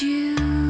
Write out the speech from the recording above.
you.